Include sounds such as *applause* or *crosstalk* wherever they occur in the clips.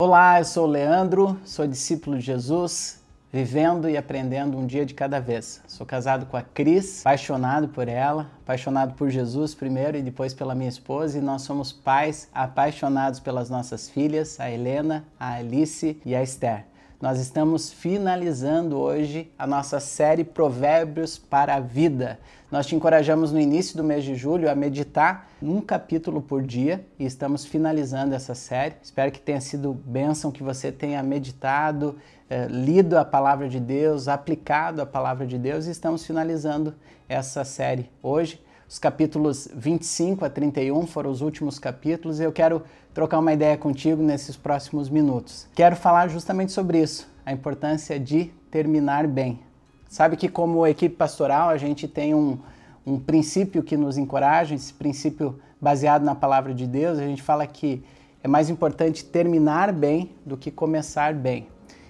Olá, eu sou o Leandro, sou discípulo de Jesus, vivendo e aprendendo um dia de cada vez. Sou casado com a Cris, apaixonado por ela, apaixonado por Jesus primeiro e depois pela minha esposa, e nós somos pais apaixonados pelas nossas filhas, a Helena, a Alice e a Esther. Nós estamos finalizando hoje a nossa série Provérbios para a Vida. Nós te encorajamos no início do mês de julho a meditar um capítulo por dia e estamos finalizando essa série. Espero que tenha sido bênção, que você tenha meditado, eh, lido a palavra de Deus, aplicado a palavra de Deus e estamos finalizando essa série hoje. Os capítulos 25 a 31 foram os últimos capítulos e eu quero trocar uma ideia contigo nesses próximos minutos. Quero falar justamente sobre isso, a importância de terminar bem. Sabe que, como equipe pastoral, a gente tem um, um princípio que nos encoraja, esse princípio baseado na palavra de Deus. A gente fala que é mais importante terminar bem do que começar bem.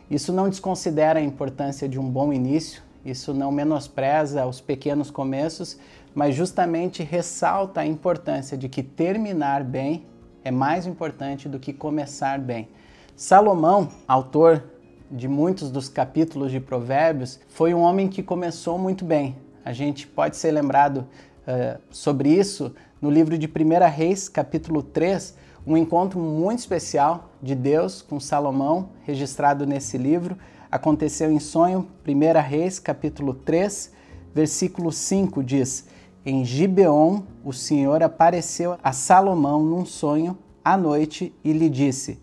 Isso não desconsidera a importância de um bom início, isso não menospreza os pequenos começos, mas justamente ressalta a importância de que terminar bem é mais importante do que começar bem. Salomão, autor de muitos dos capítulos de Provérbios, foi um homem que começou muito bem. A gente pode ser lembrado uh, sobre isso no livro de 1 Reis, capítulo 3, um encontro muito especial de Deus com Salomão, registrado nesse livro. Aconteceu em sonho, 1 Reis, capítulo 3, versículo 5 diz: em Gibeon, o Senhor apareceu a Salomão num sonho à noite e lhe disse: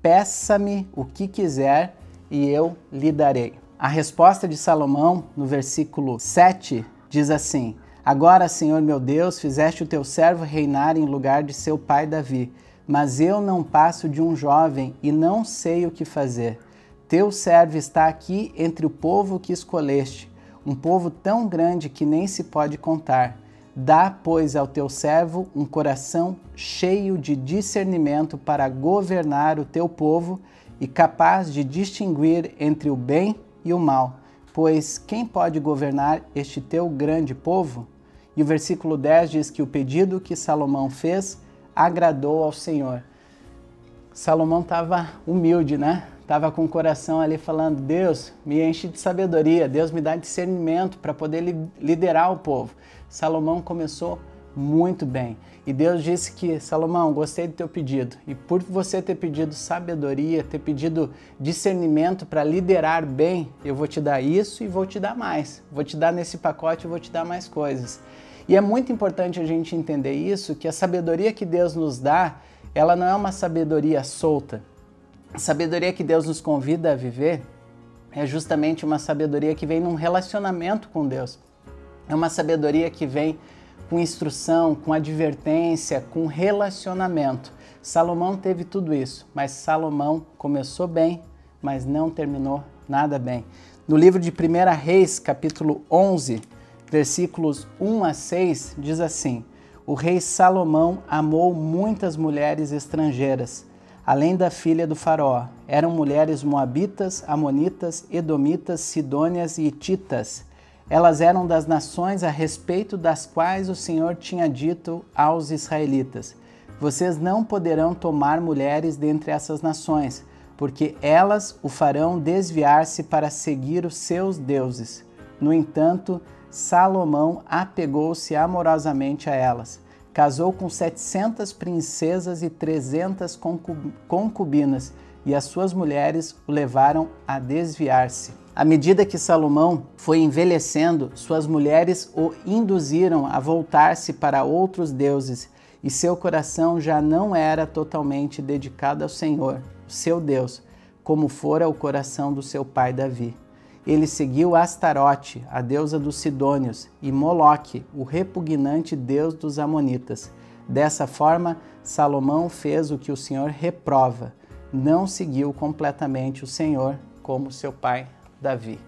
Peça-me o que quiser e eu lhe darei. A resposta de Salomão, no versículo 7, diz assim: Agora, Senhor meu Deus, fizeste o teu servo reinar em lugar de seu pai Davi, mas eu não passo de um jovem e não sei o que fazer. Teu servo está aqui entre o povo que escolheste, um povo tão grande que nem se pode contar. Dá, pois, ao teu servo um coração cheio de discernimento para governar o teu povo e capaz de distinguir entre o bem e o mal. Pois quem pode governar este teu grande povo? E o versículo 10 diz que o pedido que Salomão fez agradou ao Senhor. Salomão estava humilde, né? Estava com o coração ali falando: Deus, me enche de sabedoria, Deus me dá discernimento para poder liderar o povo. Salomão começou muito bem. E Deus disse que, Salomão, gostei do teu pedido. E por você ter pedido sabedoria, ter pedido discernimento para liderar bem, eu vou te dar isso e vou te dar mais. Vou te dar nesse pacote, eu vou te dar mais coisas. E é muito importante a gente entender isso, que a sabedoria que Deus nos dá, ela não é uma sabedoria solta. A sabedoria que Deus nos convida a viver é justamente uma sabedoria que vem num relacionamento com Deus. É uma sabedoria que vem com instrução, com advertência, com relacionamento. Salomão teve tudo isso, mas Salomão começou bem, mas não terminou nada bem. No livro de 1 Reis, capítulo 11, versículos 1 a 6, diz assim: O rei Salomão amou muitas mulheres estrangeiras, além da filha do faraó. Eram mulheres moabitas, amonitas, edomitas, sidônias e hititas elas eram das nações a respeito das quais o Senhor tinha dito aos israelitas: Vocês não poderão tomar mulheres dentre essas nações, porque elas o farão desviar-se para seguir os seus deuses. No entanto, Salomão apegou-se amorosamente a elas. Casou com setecentas princesas e trezentas concubinas, e as suas mulheres o levaram a desviar-se. À medida que Salomão foi envelhecendo, suas mulheres o induziram a voltar-se para outros deuses, e seu coração já não era totalmente dedicado ao Senhor, seu Deus, como fora o coração do seu pai Davi. Ele seguiu Astarote, a deusa dos Sidônios, e Moloque, o repugnante deus dos Amonitas. Dessa forma, Salomão fez o que o Senhor reprova, não seguiu completamente o Senhor como seu pai Davi.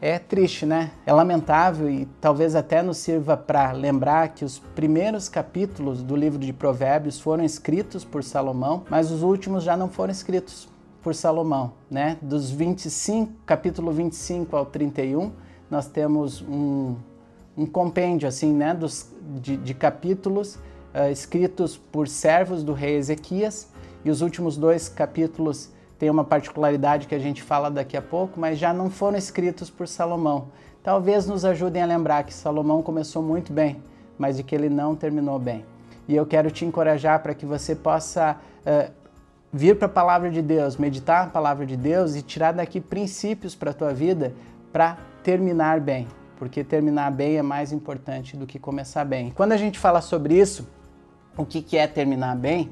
É triste, né? É lamentável e talvez até nos sirva para lembrar que os primeiros capítulos do livro de Provérbios foram escritos por Salomão, mas os últimos já não foram escritos por Salomão, né? Dos 25, capítulo 25 ao 31, nós temos um, um compêndio assim, né, dos, de, de capítulos uh, escritos por servos do rei Ezequias e os últimos dois capítulos tem uma particularidade que a gente fala daqui a pouco, mas já não foram escritos por Salomão. Talvez nos ajudem a lembrar que Salomão começou muito bem, mas de que ele não terminou bem. E eu quero te encorajar para que você possa uh, vir para a palavra de Deus, meditar a palavra de Deus e tirar daqui princípios para a tua vida para terminar bem, porque terminar bem é mais importante do que começar bem. Quando a gente fala sobre isso, o que, que é terminar bem?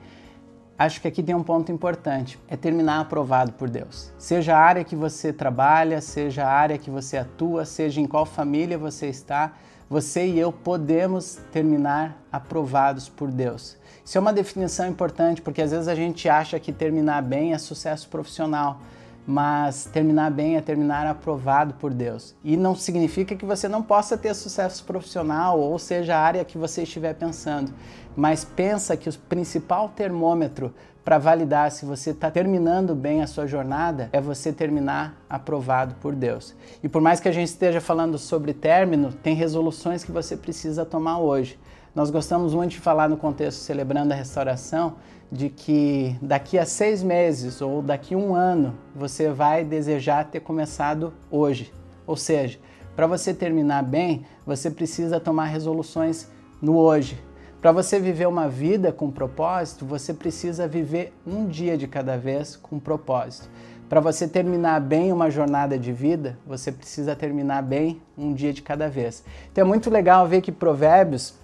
Acho que aqui tem um ponto importante, é terminar aprovado por Deus. Seja a área que você trabalha, seja a área que você atua, seja em qual família você está, você e eu podemos terminar aprovados por Deus. Isso é uma definição importante porque às vezes a gente acha que terminar bem é sucesso profissional, mas terminar bem é terminar aprovado por Deus. E não significa que você não possa ter sucesso profissional ou seja a área que você estiver pensando, mas pensa que o principal termômetro para validar se você está terminando bem a sua jornada é você terminar aprovado por Deus. E por mais que a gente esteja falando sobre término, tem resoluções que você precisa tomar hoje. Nós gostamos muito de falar no contexto celebrando a restauração de que daqui a seis meses ou daqui a um ano você vai desejar ter começado hoje. Ou seja, para você terminar bem, você precisa tomar resoluções no hoje. Para você viver uma vida com propósito, você precisa viver um dia de cada vez com propósito. Para você terminar bem uma jornada de vida, você precisa terminar bem um dia de cada vez. Então é muito legal ver que Provérbios,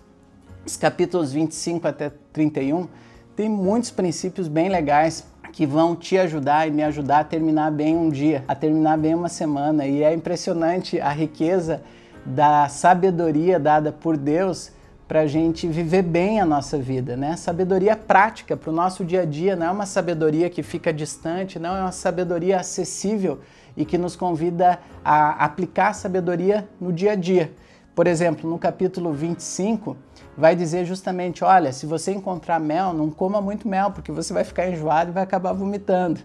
os capítulos 25 até 31, tem muitos princípios bem legais que vão te ajudar e me ajudar a terminar bem um dia, a terminar bem uma semana. E é impressionante a riqueza da sabedoria dada por Deus para a gente viver bem a nossa vida, né? Sabedoria prática para o nosso dia a dia, não é uma sabedoria que fica distante, não é uma sabedoria acessível e que nos convida a aplicar a sabedoria no dia a dia. Por exemplo, no capítulo 25, vai dizer justamente: olha, se você encontrar mel, não coma muito mel, porque você vai ficar enjoado e vai acabar vomitando.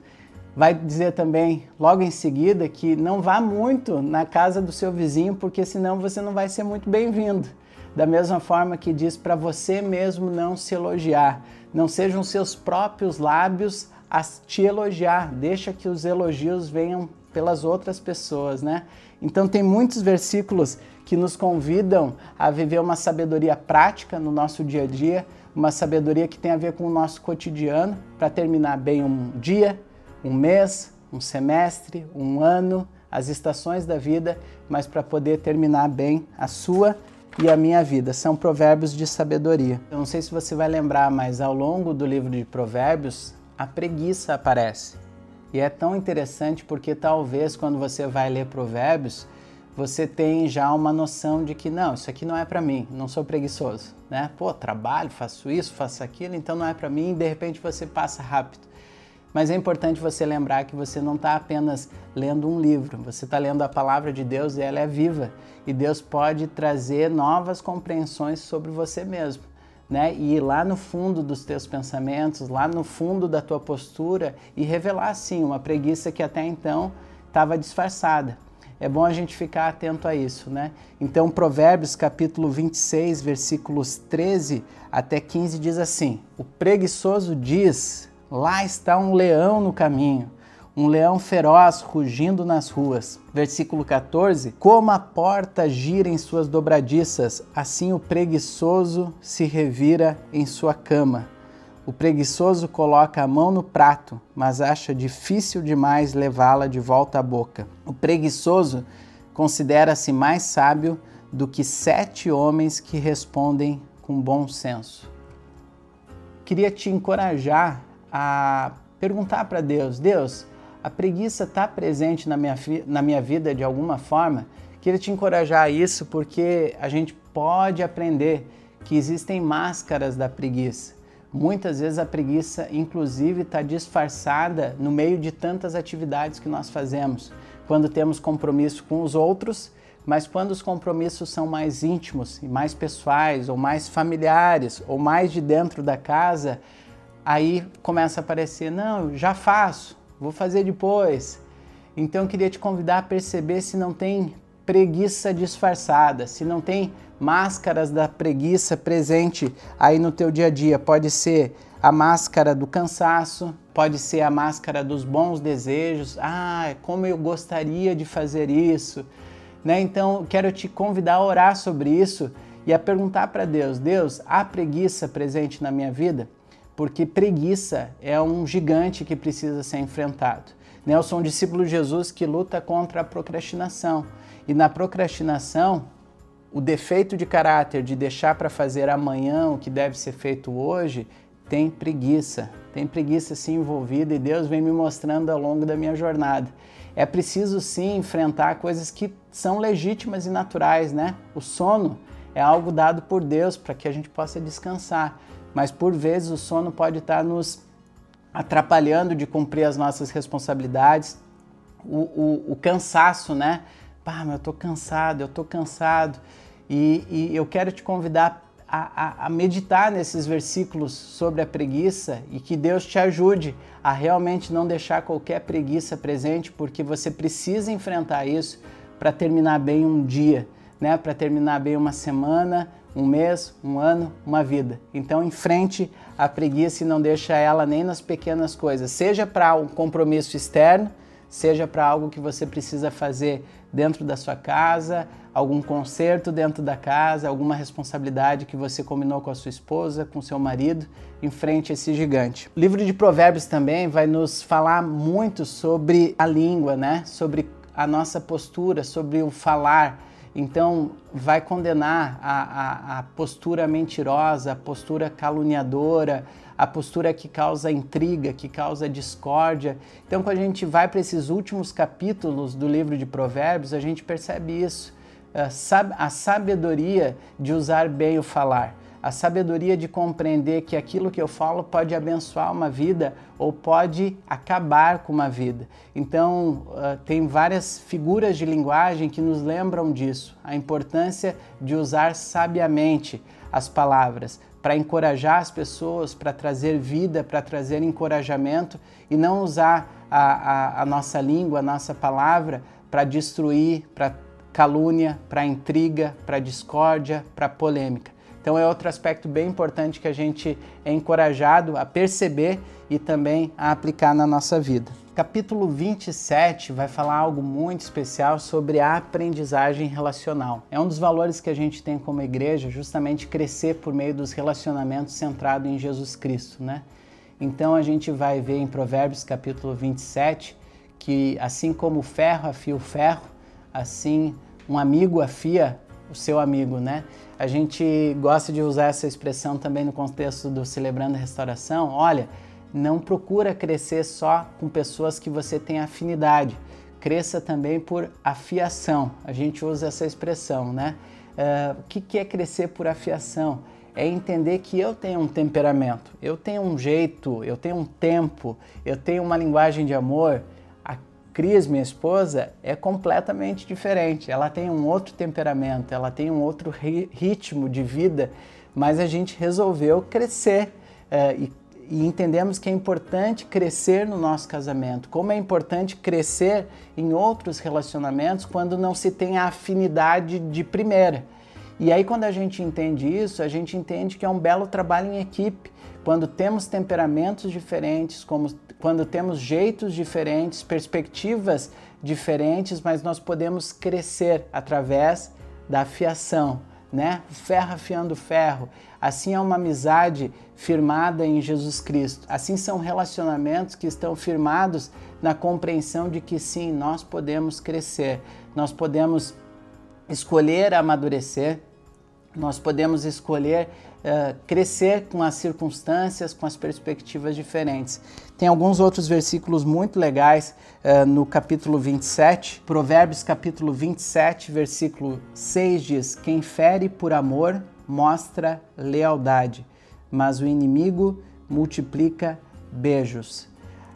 Vai dizer também, logo em seguida, que não vá muito na casa do seu vizinho, porque senão você não vai ser muito bem-vindo. Da mesma forma que diz para você mesmo não se elogiar, não sejam seus próprios lábios a te elogiar, deixa que os elogios venham pelas outras pessoas, né? Então tem muitos versículos que nos convidam a viver uma sabedoria prática no nosso dia a dia, uma sabedoria que tem a ver com o nosso cotidiano, para terminar bem um dia, um mês, um semestre, um ano, as estações da vida, mas para poder terminar bem a sua e a minha vida. São provérbios de sabedoria. Eu não sei se você vai lembrar, mas ao longo do livro de Provérbios, a preguiça aparece. E é tão interessante porque talvez quando você vai ler Provérbios, você tem já uma noção de que não, isso aqui não é para mim, não sou preguiçoso, né? Pô, trabalho, faço isso, faço aquilo, então não é para mim, e de repente você passa rápido. Mas é importante você lembrar que você não está apenas lendo um livro, você está lendo a palavra de Deus e ela é viva. E Deus pode trazer novas compreensões sobre você mesmo. Né? E ir lá no fundo dos teus pensamentos, lá no fundo da tua postura e revelar sim uma preguiça que até então estava disfarçada. É bom a gente ficar atento a isso, né? Então, Provérbios capítulo 26, versículos 13 até 15 diz assim: O preguiçoso diz: Lá está um leão no caminho, um leão feroz rugindo nas ruas. Versículo 14: Como a porta gira em suas dobradiças, assim o preguiçoso se revira em sua cama. O preguiçoso coloca a mão no prato, mas acha difícil demais levá-la de volta à boca. O preguiçoso considera-se mais sábio do que sete homens que respondem com bom senso. Queria te encorajar a perguntar para Deus: Deus, a preguiça está presente na minha, na minha vida de alguma forma? Queria te encorajar a isso porque a gente pode aprender que existem máscaras da preguiça. Muitas vezes a preguiça, inclusive, está disfarçada no meio de tantas atividades que nós fazemos. Quando temos compromisso com os outros, mas quando os compromissos são mais íntimos e mais pessoais, ou mais familiares, ou mais de dentro da casa, aí começa a aparecer, não, já faço, vou fazer depois. Então eu queria te convidar a perceber se não tem preguiça disfarçada, se não tem máscaras da preguiça presente aí no teu dia a dia. Pode ser a máscara do cansaço, pode ser a máscara dos bons desejos. Ah, como eu gostaria de fazer isso. Né? Então, quero te convidar a orar sobre isso e a perguntar para Deus: Deus, há preguiça presente na minha vida? Porque preguiça é um gigante que precisa ser enfrentado. Eu sou um discípulo de Jesus que luta contra a procrastinação. E na procrastinação, o defeito de caráter de deixar para fazer amanhã o que deve ser feito hoje tem preguiça. Tem preguiça sim envolvida e Deus vem me mostrando ao longo da minha jornada. É preciso sim enfrentar coisas que são legítimas e naturais, né? O sono é algo dado por Deus para que a gente possa descansar, mas por vezes o sono pode estar nos atrapalhando de cumprir as nossas responsabilidades. O, o, o cansaço, né? Pá, mas eu tô cansado, eu tô cansado. E, e eu quero te convidar a, a, a, meditar nesses versículos sobre a preguiça e que Deus te ajude a realmente não deixar qualquer preguiça presente, porque você precisa enfrentar isso para terminar bem um dia, né? Para terminar bem uma semana, um mês, um ano, uma vida. Então, enfrente a preguiça e não deixa ela nem nas pequenas coisas, seja para um compromisso externo, seja para algo que você precisa fazer dentro da sua casa, algum conserto dentro da casa, alguma responsabilidade que você combinou com a sua esposa, com seu marido, enfrente esse gigante. O livro de Provérbios também vai nos falar muito sobre a língua, né? Sobre a nossa postura, sobre o falar. Então, vai condenar a, a, a postura mentirosa, a postura caluniadora, a postura que causa intriga, que causa discórdia. Então, quando a gente vai para esses últimos capítulos do livro de Provérbios, a gente percebe isso. A sabedoria de usar bem o falar, a sabedoria de compreender que aquilo que eu falo pode abençoar uma vida ou pode acabar com uma vida. Então, uh, tem várias figuras de linguagem que nos lembram disso, a importância de usar sabiamente as palavras para encorajar as pessoas, para trazer vida, para trazer encorajamento e não usar a, a, a nossa língua, a nossa palavra para destruir, para calúnia, para intriga, para discórdia, para polêmica. Então é outro aspecto bem importante que a gente é encorajado a perceber e também a aplicar na nossa vida. Capítulo 27 vai falar algo muito especial sobre a aprendizagem relacional. É um dos valores que a gente tem como igreja, justamente crescer por meio dos relacionamentos centrado em Jesus Cristo, né? Então a gente vai ver em Provérbios capítulo 27 que assim como o ferro afia o ferro, assim um amigo afia o seu amigo, né? A gente gosta de usar essa expressão também no contexto do Celebrando a Restauração. Olha, não procura crescer só com pessoas que você tem afinidade. Cresça também por afiação. A gente usa essa expressão, né? Uh, o que, que é crescer por afiação? É entender que eu tenho um temperamento, eu tenho um jeito, eu tenho um tempo, eu tenho uma linguagem de amor. Cris, minha esposa, é completamente diferente. Ela tem um outro temperamento, ela tem um outro ritmo de vida, mas a gente resolveu crescer uh, e e entendemos que é importante crescer no nosso casamento, como é importante crescer em outros relacionamentos quando não se tem a afinidade de primeira. E aí, quando a gente entende isso, a gente entende que é um belo trabalho em equipe. Quando temos temperamentos diferentes, como, quando temos jeitos diferentes, perspectivas diferentes, mas nós podemos crescer através da afiação, né? Ferro afiando ferro. Assim é uma amizade firmada em Jesus Cristo. Assim são relacionamentos que estão firmados na compreensão de que sim, nós podemos crescer, nós podemos escolher amadurecer, nós podemos escolher uh, crescer com as circunstâncias, com as perspectivas diferentes. Tem alguns outros versículos muito legais uh, no capítulo 27. Provérbios, capítulo 27, versículo 6 diz: Quem fere por amor mostra lealdade mas o inimigo multiplica beijos.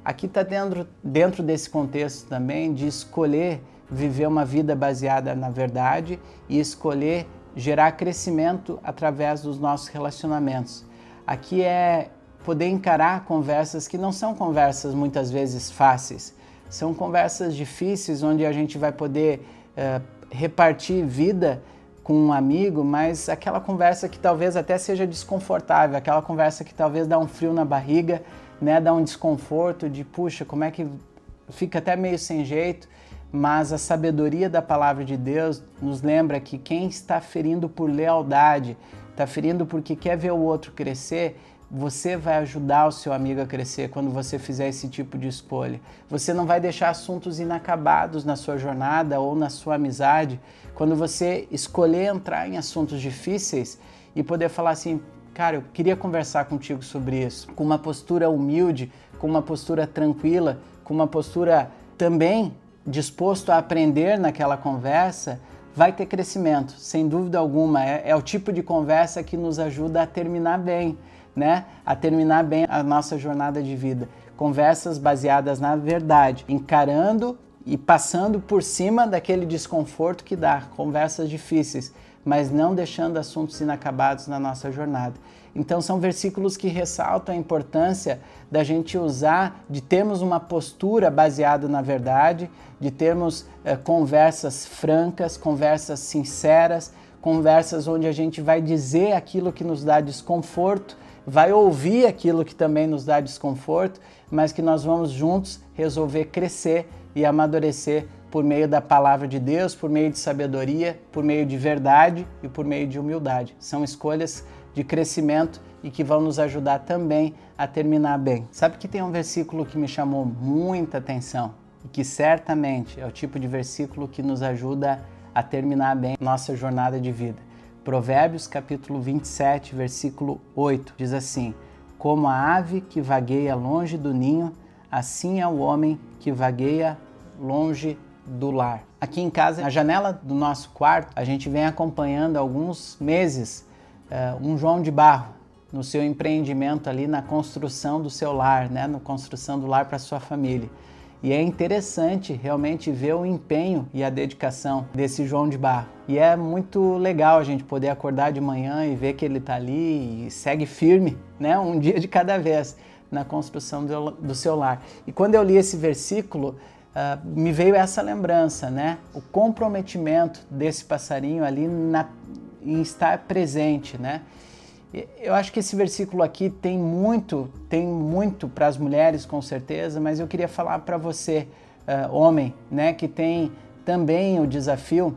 Aqui está dentro, dentro desse contexto também de escolher viver uma vida baseada na verdade e escolher gerar crescimento através dos nossos relacionamentos. Aqui é poder encarar conversas que não são conversas muitas vezes fáceis, são conversas difíceis onde a gente vai poder uh, repartir vida com um amigo, mas aquela conversa que talvez até seja desconfortável, aquela conversa que talvez dá um frio na barriga, né, dá um desconforto de, puxa, como é que fica até meio sem jeito, mas a sabedoria da palavra de Deus nos lembra que quem está ferindo por lealdade, está ferindo porque quer ver o outro crescer, você vai ajudar o seu amigo a crescer quando você fizer esse tipo de escolha. Você não vai deixar assuntos inacabados na sua jornada ou na sua amizade. Quando você escolher entrar em assuntos difíceis e poder falar assim, cara, eu queria conversar contigo sobre isso, com uma postura humilde, com uma postura tranquila, com uma postura também disposto a aprender naquela conversa, vai ter crescimento, sem dúvida alguma. É, é o tipo de conversa que nos ajuda a terminar bem né, a terminar bem a nossa jornada de vida. Conversas baseadas na verdade, encarando e passando por cima daquele desconforto que dá, conversas difíceis, mas não deixando assuntos inacabados na nossa jornada. Então são versículos que ressaltam a importância da gente usar, de termos uma postura baseada na verdade, de termos eh, conversas francas, conversas sinceras, conversas onde a gente vai dizer aquilo que nos dá desconforto vai ouvir aquilo que também nos dá desconforto, mas que nós vamos juntos resolver crescer e amadurecer por meio da palavra de Deus, por meio de sabedoria, por meio de verdade e por meio de humildade. São escolhas de crescimento e que vão nos ajudar também a terminar bem. Sabe que tem um versículo que me chamou muita atenção e que certamente é o tipo de versículo que nos ajuda a terminar bem nossa jornada de vida. Provérbios capítulo 27, versículo 8 diz assim: Como a ave que vagueia longe do ninho, assim é o homem que vagueia longe do lar. Aqui em casa, na janela do nosso quarto, a gente vem acompanhando há alguns meses uh, um João de Barro no seu empreendimento ali na construção do seu lar, né, na construção do lar para sua família. E é interessante realmente ver o empenho e a dedicação desse João de Barro. E é muito legal a gente poder acordar de manhã e ver que ele está ali e segue firme, né? Um dia de cada vez na construção do, do seu lar. E quando eu li esse versículo, uh, me veio essa lembrança, né? O comprometimento desse passarinho ali na, em estar presente, né? Eu acho que esse versículo aqui tem muito, tem muito para as mulheres com certeza, mas eu queria falar para você, uh, homem, né, que tem também o desafio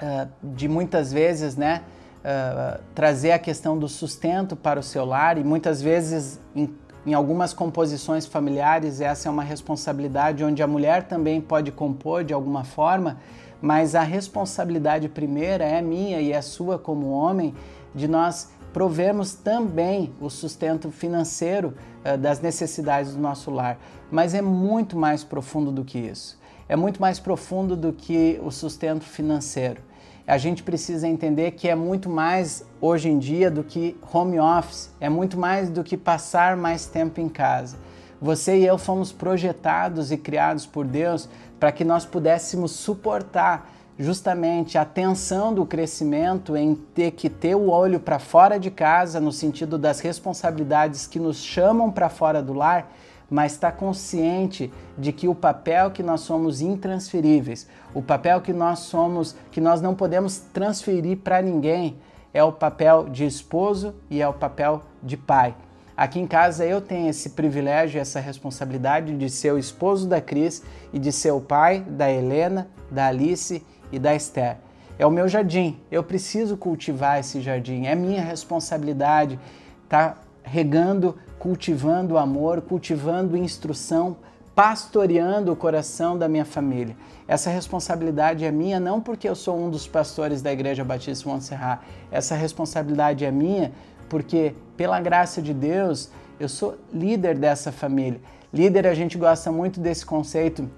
uh, de muitas vezes, né, uh, trazer a questão do sustento para o seu lar e muitas vezes em, em algumas composições familiares essa é uma responsabilidade onde a mulher também pode compor de alguma forma, mas a responsabilidade primeira é minha e é sua como homem de nós provermos também o sustento financeiro uh, das necessidades do nosso lar. Mas é muito mais profundo do que isso. É muito mais profundo do que o sustento financeiro. A gente precisa entender que é muito mais hoje em dia do que home office, é muito mais do que passar mais tempo em casa. Você e eu fomos projetados e criados por Deus para que nós pudéssemos suportar justamente a tensão do crescimento em ter que ter o olho para fora de casa, no sentido das responsabilidades que nos chamam para fora do lar, mas está consciente de que o papel que nós somos intransferíveis, o papel que nós somos, que nós não podemos transferir para ninguém, é o papel de esposo e é o papel de pai. Aqui em casa eu tenho esse privilégio, essa responsabilidade de ser o esposo da Cris e de ser o pai da Helena, da Alice e da Esther. É o meu jardim, eu preciso cultivar esse jardim, é minha responsabilidade estar tá regando, cultivando amor, cultivando instrução, pastoreando o coração da minha família. Essa responsabilidade é minha não porque eu sou um dos pastores da Igreja Batista Montserrat, essa responsabilidade é minha porque, pela graça de Deus, eu sou líder dessa família. Líder, a gente gosta muito desse conceito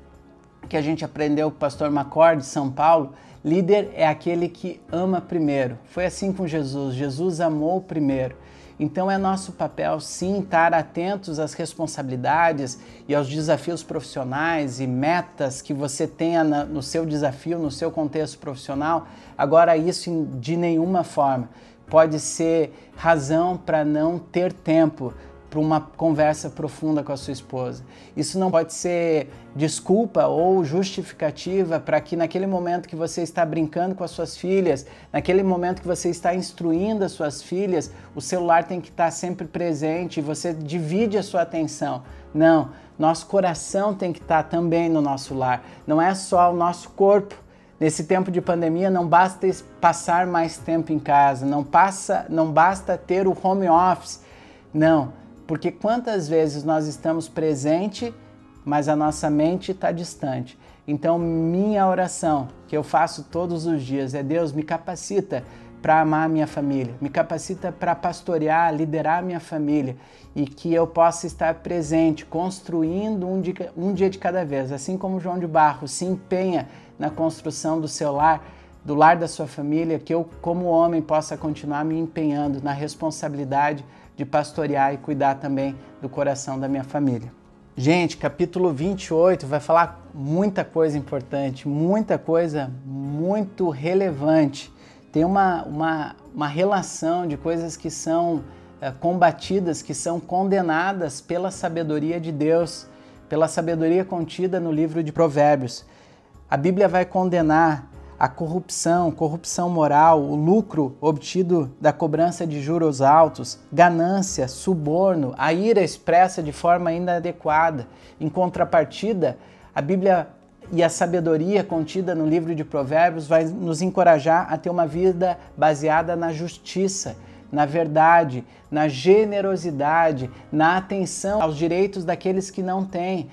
que a gente aprendeu com o pastor Macor de São Paulo, líder é aquele que ama primeiro. Foi assim com Jesus, Jesus amou primeiro. Então é nosso papel sim estar atentos às responsabilidades e aos desafios profissionais e metas que você tenha no seu desafio, no seu contexto profissional. Agora, isso de nenhuma forma pode ser razão para não ter tempo para uma conversa profunda com a sua esposa. Isso não pode ser desculpa ou justificativa para que naquele momento que você está brincando com as suas filhas, naquele momento que você está instruindo as suas filhas, o celular tem que estar sempre presente e você divide a sua atenção. Não, nosso coração tem que estar também no nosso lar. Não é só o nosso corpo. Nesse tempo de pandemia não basta passar mais tempo em casa, não passa, não basta ter o home office. Não, porque quantas vezes nós estamos presente, mas a nossa mente está distante. Então, minha oração, que eu faço todos os dias, é Deus, me capacita para amar minha família, me capacita para pastorear, liderar minha família e que eu possa estar presente, construindo um dia, um dia de cada vez. Assim como João de Barro se empenha na construção do seu lar, do lar da sua família, que eu, como homem, possa continuar me empenhando na responsabilidade de pastorear e cuidar também do coração da minha família. Gente, capítulo 28 vai falar muita coisa importante, muita coisa muito relevante. Tem uma, uma, uma relação de coisas que são é, combatidas, que são condenadas pela sabedoria de Deus, pela sabedoria contida no livro de Provérbios. A Bíblia vai condenar a corrupção, corrupção moral, o lucro obtido da cobrança de juros altos, ganância, suborno, a ira expressa de forma inadequada. Em contrapartida, a Bíblia e a sabedoria contida no livro de Provérbios vai nos encorajar a ter uma vida baseada na justiça, na verdade, na generosidade, na atenção aos direitos daqueles que não têm,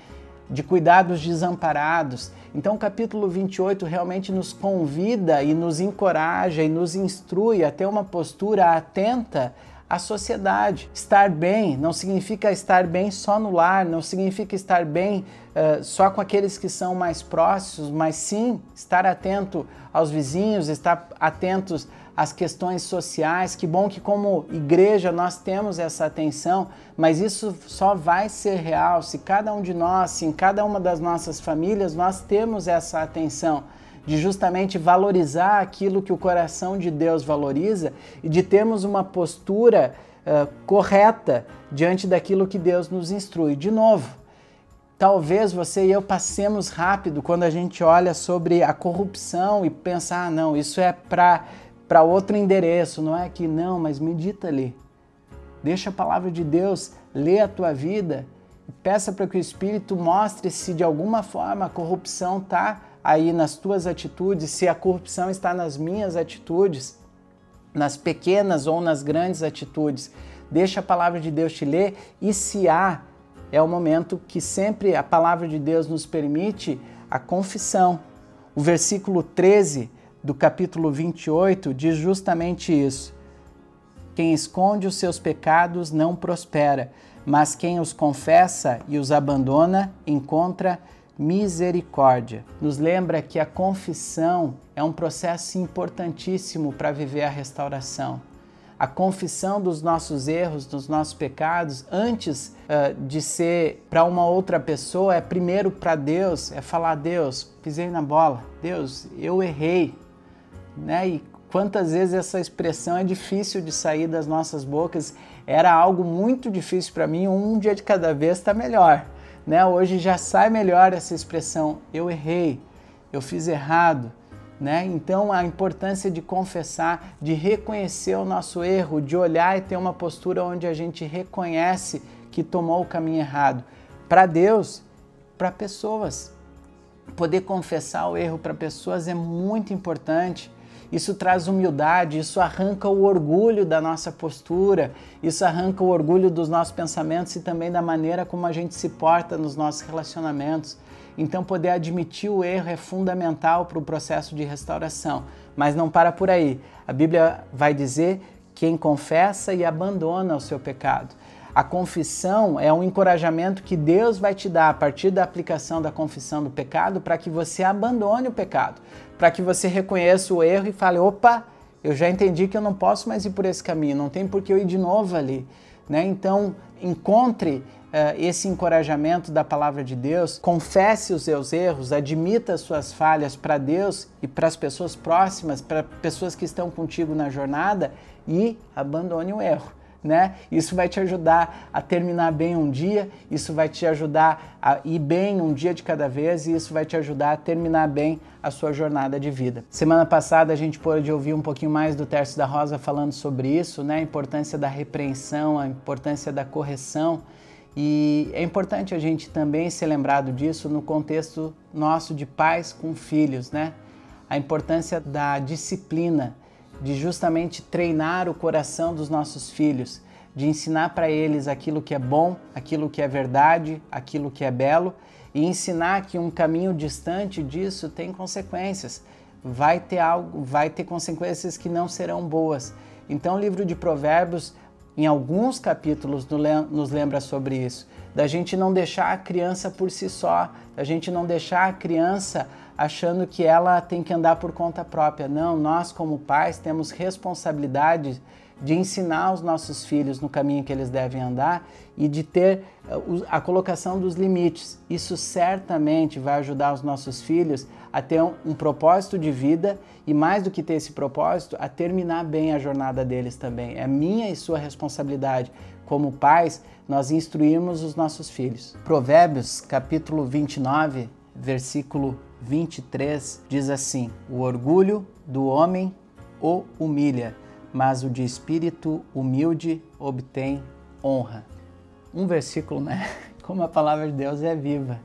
de cuidar dos desamparados, então, o capítulo 28 realmente nos convida e nos encoraja e nos instrui a ter uma postura atenta à sociedade. Estar bem não significa estar bem só no lar, não significa estar bem uh, só com aqueles que são mais próximos, mas sim estar atento aos vizinhos, estar atentos as questões sociais. Que bom que, como igreja, nós temos essa atenção, mas isso só vai ser real se cada um de nós, se em cada uma das nossas famílias, nós temos essa atenção de justamente valorizar aquilo que o coração de Deus valoriza e de termos uma postura uh, correta diante daquilo que Deus nos instrui. De novo, talvez você e eu passemos rápido quando a gente olha sobre a corrupção e pensar, ah, não, isso é para para outro endereço, não é aqui, não, mas medita ali. Deixa a palavra de Deus ler a tua vida e peça para que o Espírito mostre se de alguma forma a corrupção está aí nas tuas atitudes, se a corrupção está nas minhas atitudes, nas pequenas ou nas grandes atitudes. Deixa a palavra de Deus te ler e se há, é o momento que sempre a palavra de Deus nos permite a confissão. O versículo 13 do capítulo 28 diz justamente isso. Quem esconde os seus pecados não prospera, mas quem os confessa e os abandona encontra misericórdia. Nos lembra que a confissão é um processo importantíssimo para viver a restauração. A confissão dos nossos erros, dos nossos pecados, antes uh, de ser para uma outra pessoa, é primeiro para Deus, é falar: Deus, pisei na bola, Deus, eu errei, né? E quantas vezes essa expressão é difícil de sair das nossas bocas. Era algo muito difícil para mim, um dia de cada vez está melhor. Né? Hoje já sai melhor essa expressão, eu errei, eu fiz errado. Né? Então a importância de confessar, de reconhecer o nosso erro, de olhar e ter uma postura onde a gente reconhece que tomou o caminho errado. Para Deus, para pessoas. Poder confessar o erro para pessoas é muito importante isso traz humildade, isso arranca o orgulho da nossa postura, isso arranca o orgulho dos nossos pensamentos e também da maneira como a gente se porta nos nossos relacionamentos. Então, poder admitir o erro é fundamental para o processo de restauração. Mas não para por aí. A Bíblia vai dizer quem confessa e abandona o seu pecado. A confissão é um encorajamento que Deus vai te dar a partir da aplicação da confissão do pecado para que você abandone o pecado, para que você reconheça o erro e fale: opa, eu já entendi que eu não posso mais ir por esse caminho, não tem por que eu ir de novo ali. Né? Então, encontre uh, esse encorajamento da palavra de Deus, confesse os seus erros, admita as suas falhas para Deus e para as pessoas próximas, para pessoas que estão contigo na jornada e abandone o erro. Né? Isso vai te ajudar a terminar bem um dia, isso vai te ajudar a ir bem um dia de cada vez e isso vai te ajudar a terminar bem a sua jornada de vida. Semana passada a gente pôde ouvir um pouquinho mais do Terço da Rosa falando sobre isso, né? A importância da repreensão, a importância da correção. E é importante a gente também ser lembrado disso no contexto nosso de pais com filhos, né? A importância da disciplina de justamente treinar o coração dos nossos filhos, de ensinar para eles aquilo que é bom, aquilo que é verdade, aquilo que é belo e ensinar que um caminho distante disso tem consequências. Vai ter algo, vai ter consequências que não serão boas. Então, o livro de Provérbios, em alguns capítulos, nos lembra sobre isso, da gente não deixar a criança por si só, da gente não deixar a criança achando que ela tem que andar por conta própria. Não, nós como pais temos responsabilidade de ensinar os nossos filhos no caminho que eles devem andar e de ter eh, a colocação dos limites. Isso certamente vai ajudar os nossos filhos a ter um, propósito de vida e, mais do que ter esse propósito, a terminar bem a jornada deles também. É minha e sua responsabilidade como pais nós instruirmos os nossos filhos. Provérbios, capítulo 29, versículo 23 diz assim: O orgulho do homem o humilha, mas o de espírito humilde obtém honra. Um versículo, né? *laughs* Como a palavra de Deus é viva,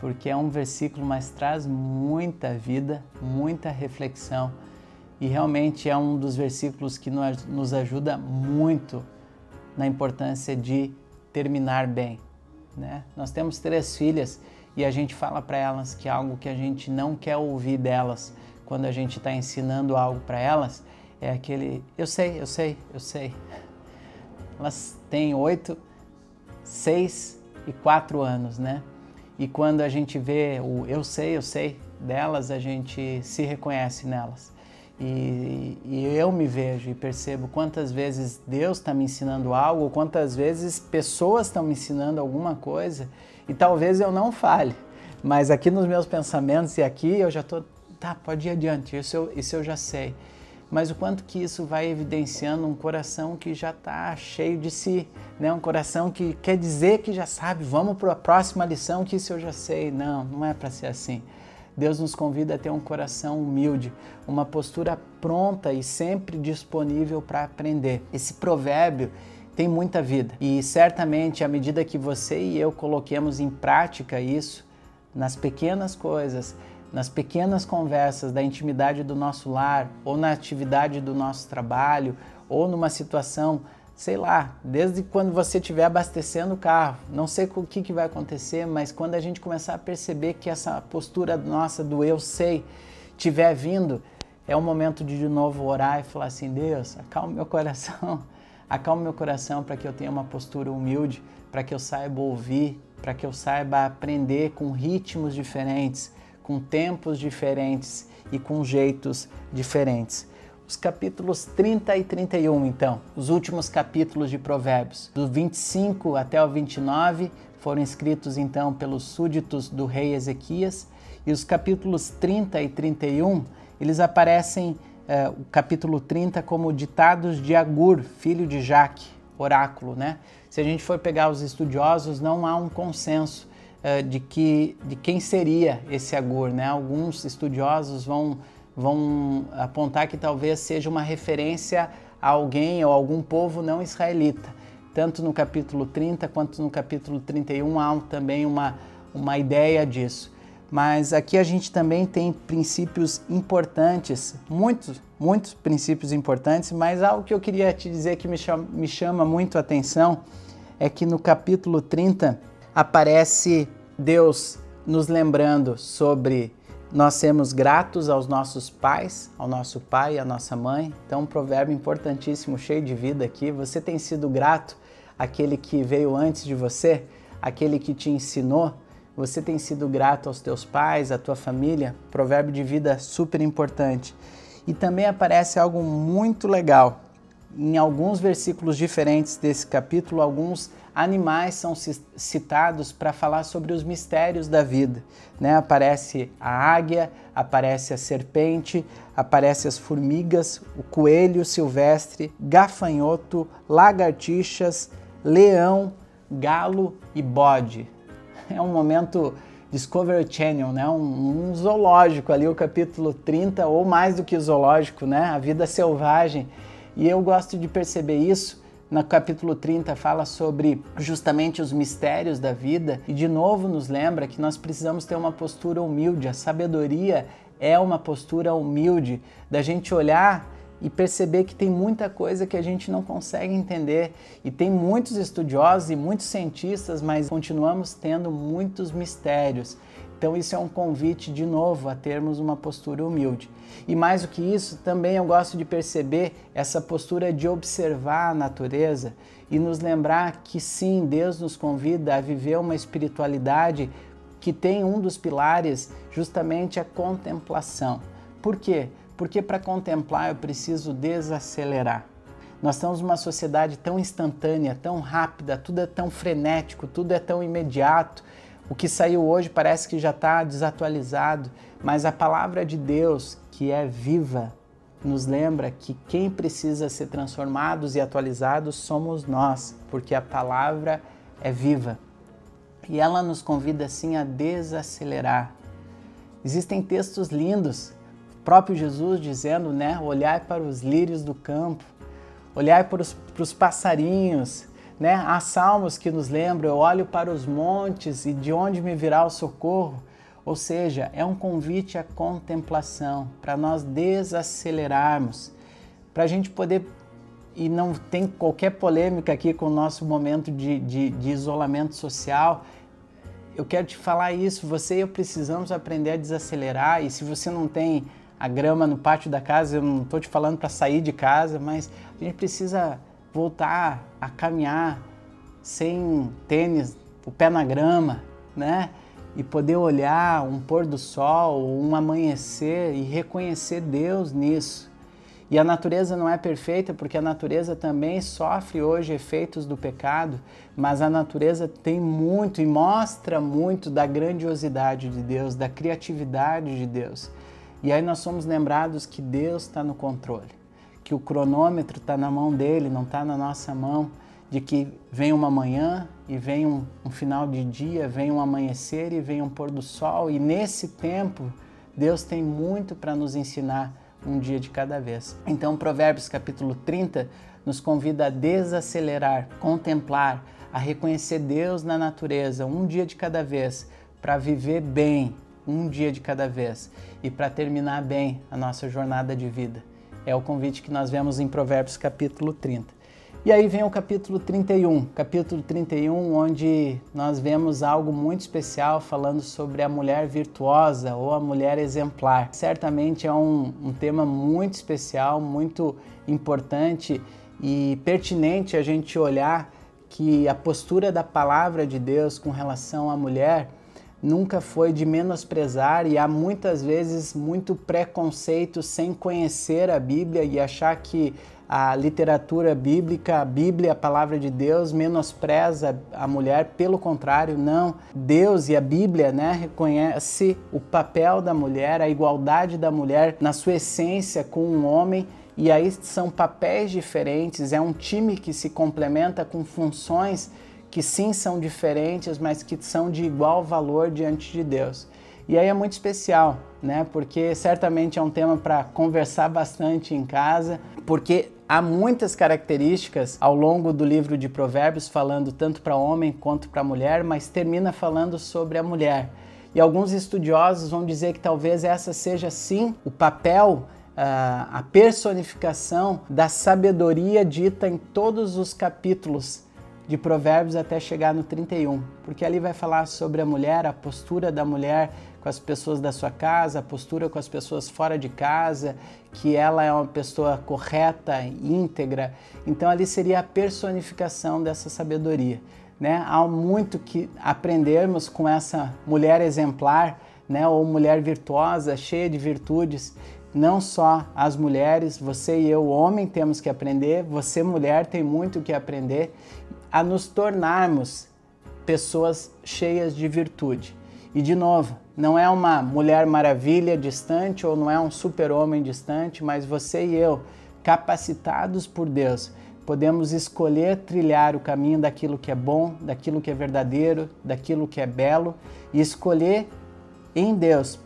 porque é um versículo, mas traz muita vida, muita reflexão e realmente é um dos versículos que nos ajuda muito na importância de terminar bem. Né? Nós temos três filhas e a gente fala para elas que algo que a gente não quer ouvir delas quando a gente está ensinando algo para elas é aquele eu sei, eu sei, eu sei. Elas têm oito, seis e quatro anos, né? E quando a gente vê o eu sei, eu sei delas, a gente se reconhece nelas. E, e, eu me vejo e percebo quantas vezes Deus está me ensinando algo, quantas vezes pessoas estão me ensinando alguma coisa e talvez eu não fale, mas aqui nos meus pensamentos e aqui eu já estou, tá, pode ir adiante, isso eu, isso eu já sei. Mas o quanto que isso vai evidenciando um coração que já está cheio de si, né? um coração que quer dizer que já sabe, vamos para a próxima lição que isso eu já sei. Não, não é para ser assim. Deus nos convida a ter um coração humilde, uma postura pronta e sempre disponível para aprender. Esse provérbio tem muita vida. E certamente, à medida que você e eu coloquemos em prática isso, nas pequenas coisas, nas pequenas conversas da intimidade do nosso lar, ou na atividade do nosso trabalho, ou numa situação, sei lá, desde quando você estiver abastecendo o carro, não sei o que, que vai acontecer, mas quando a gente começar a perceber que essa postura nossa do eu sei estiver vindo, é o momento de de novo orar e falar assim: Deus, acalma meu coração Acalme meu coração para que eu tenha uma postura humilde, para que eu saiba ouvir, para que eu saiba aprender com ritmos diferentes, com tempos diferentes e com jeitos diferentes. Os capítulos 30 e 31, então, os últimos capítulos de Provérbios, do 25 até o 29, foram escritos então pelos súditos do rei Ezequias, e os capítulos 30 e 31, eles aparecem é, o capítulo 30 como ditados de Agur, filho de Jaque, oráculo, né? Se a gente for pegar os estudiosos, não há um consenso é, de, que, de quem seria esse Agur, né? Alguns estudiosos vão, vão apontar que talvez seja uma referência a alguém ou algum povo não israelita. Tanto no capítulo 30 quanto no capítulo 31 há também uma, uma ideia disso mas aqui a gente também tem princípios importantes, muitos, muitos princípios importantes, mas algo que eu queria te dizer que me chama, me chama muito a atenção é que no capítulo 30 aparece Deus nos lembrando sobre nós sermos gratos aos nossos pais, ao nosso pai e à nossa mãe. Então, um provérbio importantíssimo, cheio de vida aqui. Você tem sido grato àquele que veio antes de você, aquele que te ensinou? Você tem sido grato aos teus pais, à tua família? Provérbio de vida super importante. E também aparece algo muito legal em alguns versículos diferentes desse capítulo, alguns animais são citados para falar sobre os mistérios da vida. Né? Aparece a águia, aparece a serpente, aparece as formigas, o coelho silvestre, gafanhoto, lagartixas, leão, galo e bode. *laughs* É um momento Discovery Channel, né? Um, um, zoológico ali, o capítulo 30, ou mais do que zoológico, né? A vida selvagem. E eu gosto de perceber isso no capítulo 30 fala sobre justamente os mistérios da vida e de novo nos lembra que nós precisamos ter uma postura humilde. A sabedoria é uma postura humilde da gente olhar e perceber que tem muita coisa que a gente não consegue entender e tem muitos estudiosos e muitos cientistas, mas continuamos tendo muitos mistérios. Então, isso é um convite de novo a termos uma postura humilde. E mais do que isso, também eu gosto de perceber essa postura de observar a natureza e nos lembrar que sim, Deus nos convida a viver uma espiritualidade que tem um dos pilares justamente a contemplação. Por quê? Porque para contemplar eu preciso desacelerar. Nós estamos numa sociedade tão instantânea, tão rápida, tudo é tão frenético, tudo é tão imediato o que saiu hoje parece que já está desatualizado, mas a palavra de Deus, que é viva, nos lembra que quem precisa ser transformados e atualizados somos nós, porque a palavra é viva. E ela nos convida assim a desacelerar. Existem textos lindos, próprio Jesus dizendo, né, olhar para os lírios do campo, olhar para os, para os passarinhos, né? Há salmos que nos lembram: eu olho para os montes e de onde me virá o socorro. Ou seja, é um convite à contemplação, para nós desacelerarmos, para a gente poder. E não tem qualquer polêmica aqui com o nosso momento de, de, de isolamento social. Eu quero te falar isso. Você e eu precisamos aprender a desacelerar. E se você não tem a grama no pátio da casa, eu não estou te falando para sair de casa, mas a gente precisa voltar a caminhar sem tênis, o pé na grama, né? E poder olhar um pôr do sol, um amanhecer e reconhecer Deus nisso. E a natureza não é perfeita porque a natureza também sofre hoje efeitos do pecado, mas a natureza tem muito e mostra muito da grandiosidade de Deus, da criatividade de Deus. E aí nós somos lembrados que Deus está no controle que o cronômetro está na mão dele, não está na nossa mão, de que vem uma manhã e vem um, um, final de dia, vem um amanhecer e vem um pôr do sol, e nesse tempo Deus tem muito para nos ensinar um dia de cada vez. Então, Provérbios capítulo 30 nos convida a desacelerar, contemplar, a reconhecer Deus na natureza, um dia de cada vez, para viver bem, um dia de cada vez, e para terminar bem a nossa jornada de vida. É o convite que nós vemos em Provérbios capítulo 30. E aí vem o capítulo 31, capítulo 31, onde nós vemos algo muito especial falando sobre a mulher virtuosa ou a mulher exemplar. Certamente é um, um tema muito especial, muito importante e pertinente a gente olhar que a postura da palavra de Deus com relação à mulher nunca foi de menosprezar e há muitas vezes muito preconceito sem conhecer a Bíblia e achar que a literatura bíblica, a Bíblia, a palavra de Deus, menospreza a mulher, pelo contrário, não. Deus e a Bíblia né, reconhece o papel da mulher, a igualdade da mulher na sua essência com um homem, e aí são papéis diferentes, é um time que se complementa com funções diferentes que sim são diferentes, mas que são de igual valor diante de Deus. E aí é muito especial, né? Porque certamente é um tema para conversar bastante em casa, porque há muitas características ao longo do livro de Provérbios falando tanto para homem quanto para mulher, mas termina falando sobre a mulher. E alguns estudiosos vão dizer que talvez essa seja sim o papel a personificação da sabedoria dita em todos os capítulos de Provérbios até chegar no 31, porque ali vai falar sobre a mulher, a postura da mulher com as pessoas da sua casa, a postura com as pessoas fora de casa, que ela é uma pessoa correta, íntegra. Então ali seria a personificação dessa sabedoria. Né? Há muito que aprendermos com essa mulher exemplar, né? ou mulher virtuosa, cheia de virtudes, não só as mulheres, você e eu, homem, temos que aprender, você, mulher, tem muito que aprender a nos tornarmos pessoas cheias de virtude. E de novo, não é uma mulher maravilha distante ou não é um super-homem distante, mas você e eu, capacitados por Deus, podemos escolher trilhar o caminho daquilo que é bom, daquilo que é verdadeiro, daquilo que é belo e escolher em Deus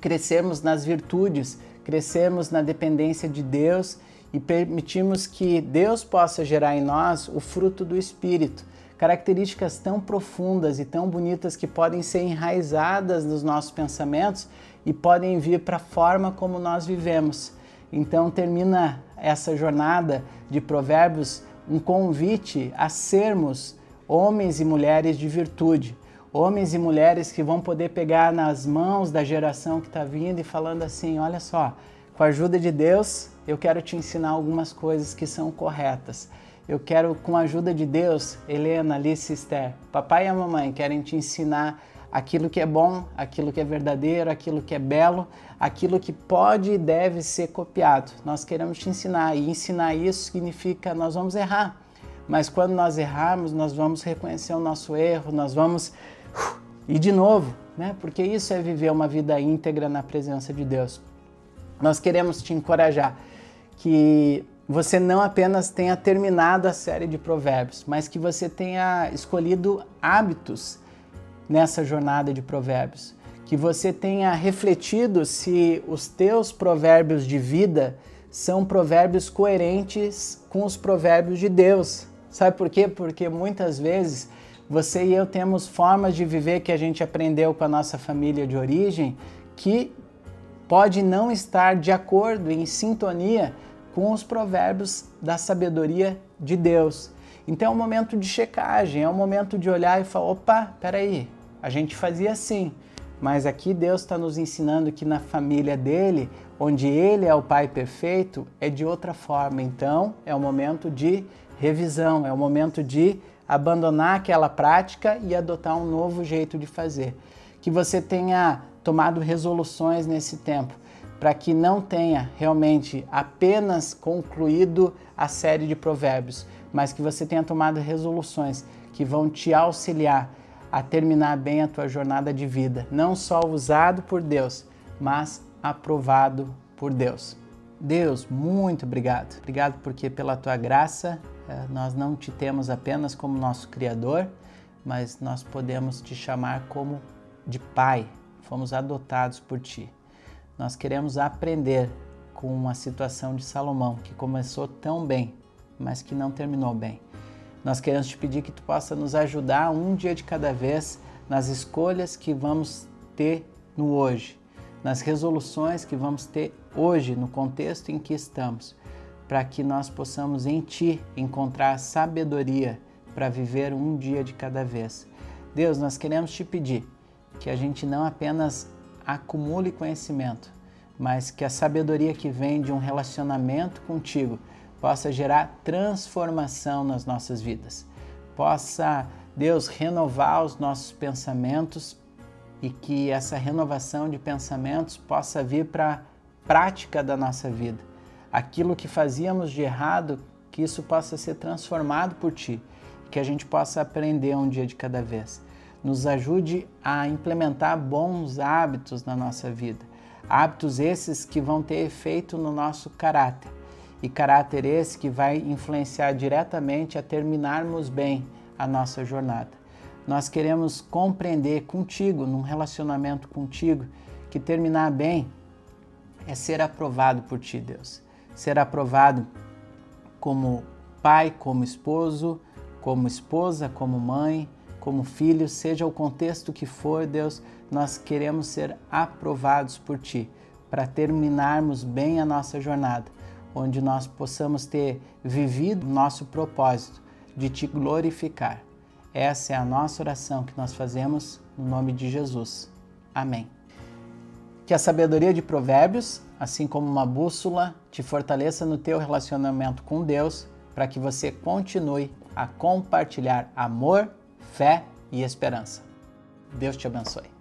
crescermos nas virtudes, crescermos na dependência de Deus e permitirmos que Deus possa gerar em nós o fruto do Espírito. Características tão profundas e tão bonitas que podem ser enraizadas nos nossos pensamentos e podem vir para a forma como nós vivemos. Então, termina essa jornada de Provérbios um convite a sermos homens e mulheres de virtude, homens e mulheres que vão poder pegar nas mãos da geração que está vindo e falando assim: olha só, com a ajuda de Deus, eu quero te ensinar algumas coisas que são corretas. Eu quero, com a ajuda de Deus, Helena, Alice, Esther, papai e a mamãe querem te ensinar aquilo que é bom, aquilo que é verdadeiro, aquilo que é belo, aquilo que pode e deve ser copiado. Nós queremos te ensinar e ensinar isso significa nós vamos errar. Mas quando nós errarmos, nós vamos reconhecer o nosso erro, nós vamos e de novo, né? Porque isso é viver uma vida íntegra na presença de Deus. Nós queremos te encorajar que você não apenas tenha terminado a série de provérbios, mas que você tenha escolhido hábitos nessa jornada de provérbios, que você tenha refletido se os teus provérbios de vida são provérbios coerentes com os provérbios de Deus. Sabe por quê? Porque muitas vezes você e eu temos formas de viver que a gente aprendeu com a nossa família de origem que pode não estar de acordo, em sintonia com os provérbios da sabedoria de Deus. Então é um momento de checagem, é um momento de olhar e falar: opa, peraí, a gente fazia assim, mas aqui Deus está nos ensinando que na família dele, onde ele é o pai perfeito, é de outra forma. Então é o momento de revisão, é o momento de abandonar aquela prática e adotar um novo jeito de fazer. Que você tenha tomado resoluções nesse tempo, para que não tenha realmente apenas concluído a série de provérbios, mas que você tenha tomado resoluções que vão te auxiliar a terminar bem a tua jornada de vida, não só usado por Deus, mas aprovado por Deus. Deus, muito obrigado. Obrigado porque pela tua graça é, nós não te temos apenas como nosso Criador, mas nós podemos te chamar como de Pai. Fomos adotados por ti. Nós queremos aprender com a situação de Salomão, que começou tão bem, mas que não terminou bem. Nós queremos te pedir que tu possa nos ajudar um dia de cada vez nas escolhas que vamos ter no hoje, nas resoluções que vamos ter hoje, no contexto em que estamos para que nós possamos em Ti encontrar sabedoria para viver um dia de cada vez. Deus, nós queremos te pedir que a gente não apenas acumule conhecimento, mas que a sabedoria que vem de um relacionamento contigo possa gerar transformação nas nossas vidas. Possa, Deus, renovar os nossos pensamentos e que essa renovação de pensamentos possa vir para a prática da nossa vida aquilo que fazíamos de errado, que isso possa ser transformado por Ti, que a gente possa aprender um dia de cada vez. Nos ajude a implementar bons hábitos na nossa vida, hábitos esses que vão ter efeito no nosso caráter, e caráter esse que vai influenciar diretamente a terminarmos bem a nossa jornada. Nós queremos compreender contigo, num relacionamento contigo, que terminar bem é ser aprovado por ti, Deus. Ser aprovado como pai, como esposo, como esposa, como mãe, como filho, seja o contexto que for, Deus, nós queremos ser aprovados por Ti, para terminarmos bem a nossa jornada, onde nós possamos ter vivido nosso propósito de Te glorificar. Essa é a nossa oração que nós fazemos no nome de Jesus. Amém. Que a sabedoria de Provérbios assim como uma bússola, te fortaleça no teu relacionamento com Deus, para que você continue a compartilhar amor, fé e esperança. Deus te abençoe.